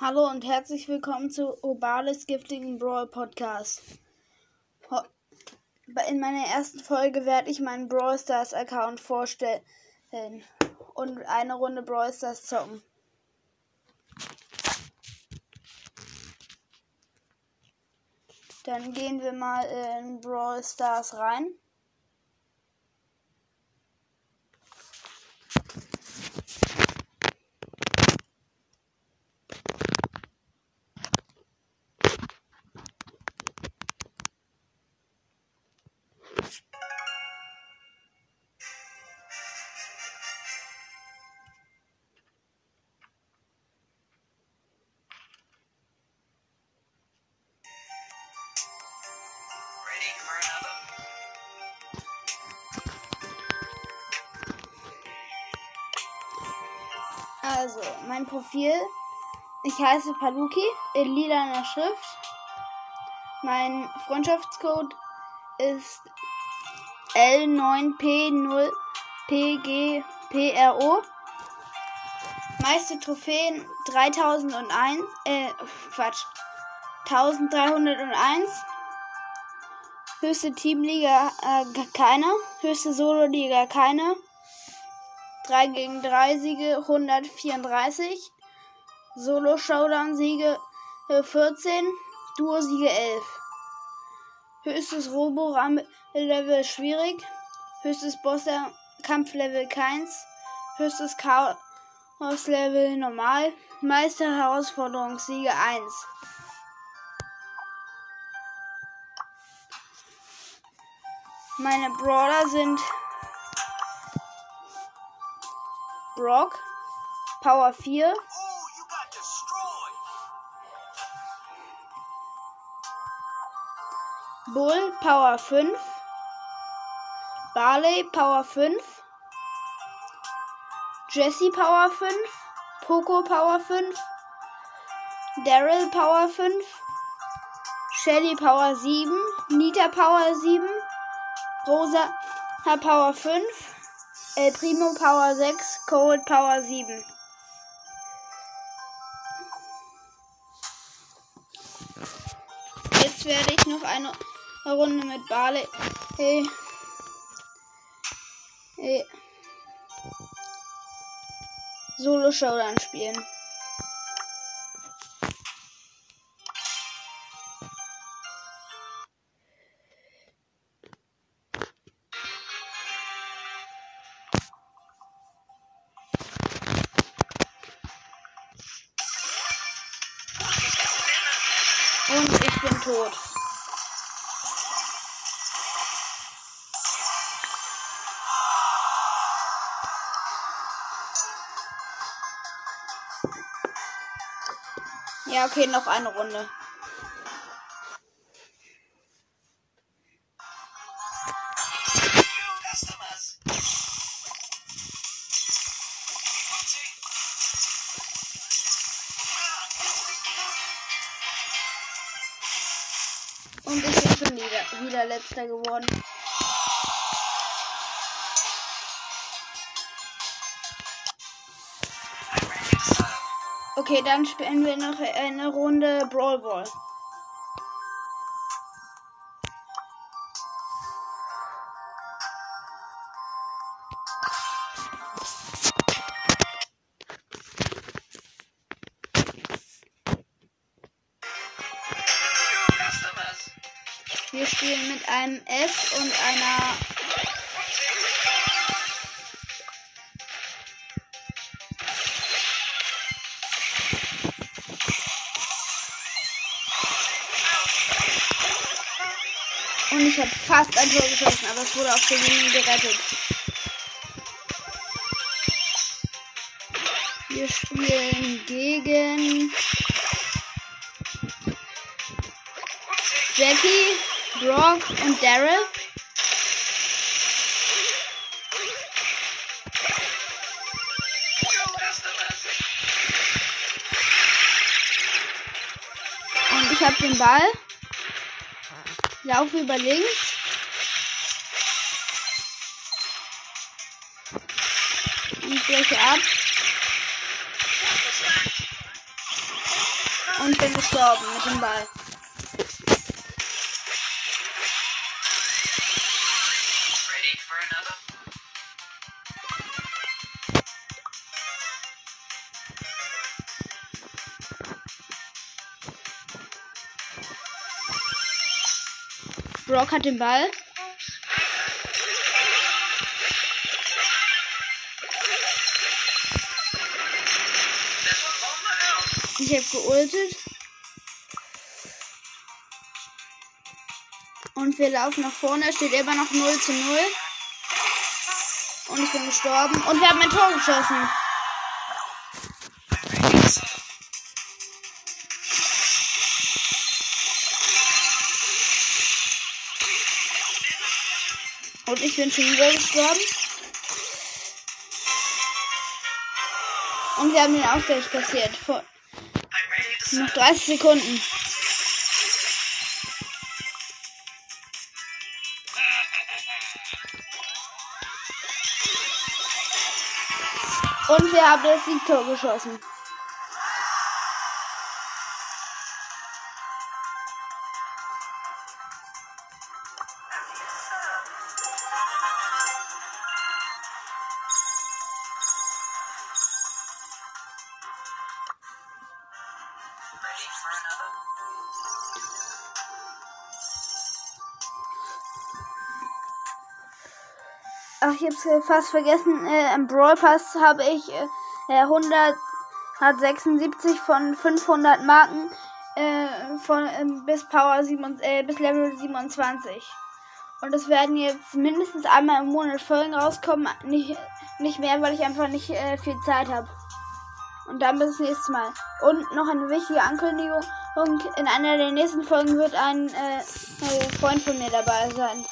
Hallo und herzlich willkommen zu Obales giftigen Brawl Podcast. In meiner ersten Folge werde ich meinen Brawl Stars Account vorstellen und eine Runde Brawl Stars zocken. Dann gehen wir mal in Brawl Stars rein. Also, mein Profil. Ich heiße Paluki in lilaner Schrift. Mein Freundschaftscode ist L9P0PGPRO. Meiste Trophäen 3001, äh, Quatsch, 1301. Höchste Teamliga äh, keine. Höchste Solo-Liga keine. 3 gegen 3 Siege 134. Solo Showdown Siege 14. Duo Siege 11. Höchstes Robo Level schwierig. Höchstes Bosser Kampf Level keins. Höchstes Chaos Level normal. Meister Herausforderung Siege 1. Meine Brawler sind Brock, Power 4. Bull, Power 5. Barley, Power 5. Jesse, Power 5. Poco, Power 5. Daryl, Power 5. Shelly, Power 7. Nita, Power 7. Rosa Power 5, El Primo Power 6, Cold Power 7. Jetzt werde ich noch eine Runde mit Barley hey, hey, Solo Showdown spielen. Und ich bin tot. Ja, okay, noch eine Runde. Und ich bin wieder, wieder letzter geworden. Okay, dann spielen wir noch eine Runde Brawl Ball. Wir spielen mit einem F und einer Und ich habe fast ein Tor geschossen, aber es wurde auf der Linie gerettet. Wir spielen gegen Jackie, Brock und Daryl. Und ich habe den Ball. Laufe über links. Und breche ab. Und bin gestorben mit dem Ball. Brock hat den Ball. Ich habe geultet. Und wir laufen nach vorne. Steht immer noch 0 zu 0. Und ich bin gestorben. Und wir haben ein Tor geschossen. Und ich bin schon wieder gestorben. Und wir haben den Ausgleich kassiert. Vor noch set. 30 Sekunden. Und wir haben das Siegtor geschossen. Ach, ich hab's äh, fast vergessen. Äh, Im Brawl Pass habe ich äh, äh, 176 von 500 Marken äh, von ähm, bis Power 7, äh, bis Level 27. Und es werden jetzt mindestens einmal im Monat Folgen rauskommen. Nicht, nicht mehr, weil ich einfach nicht äh, viel Zeit habe. Und dann bis nächstes Mal. Und noch eine wichtige Ankündigung. In einer der nächsten Folgen wird ein äh, Freund von mir dabei sein.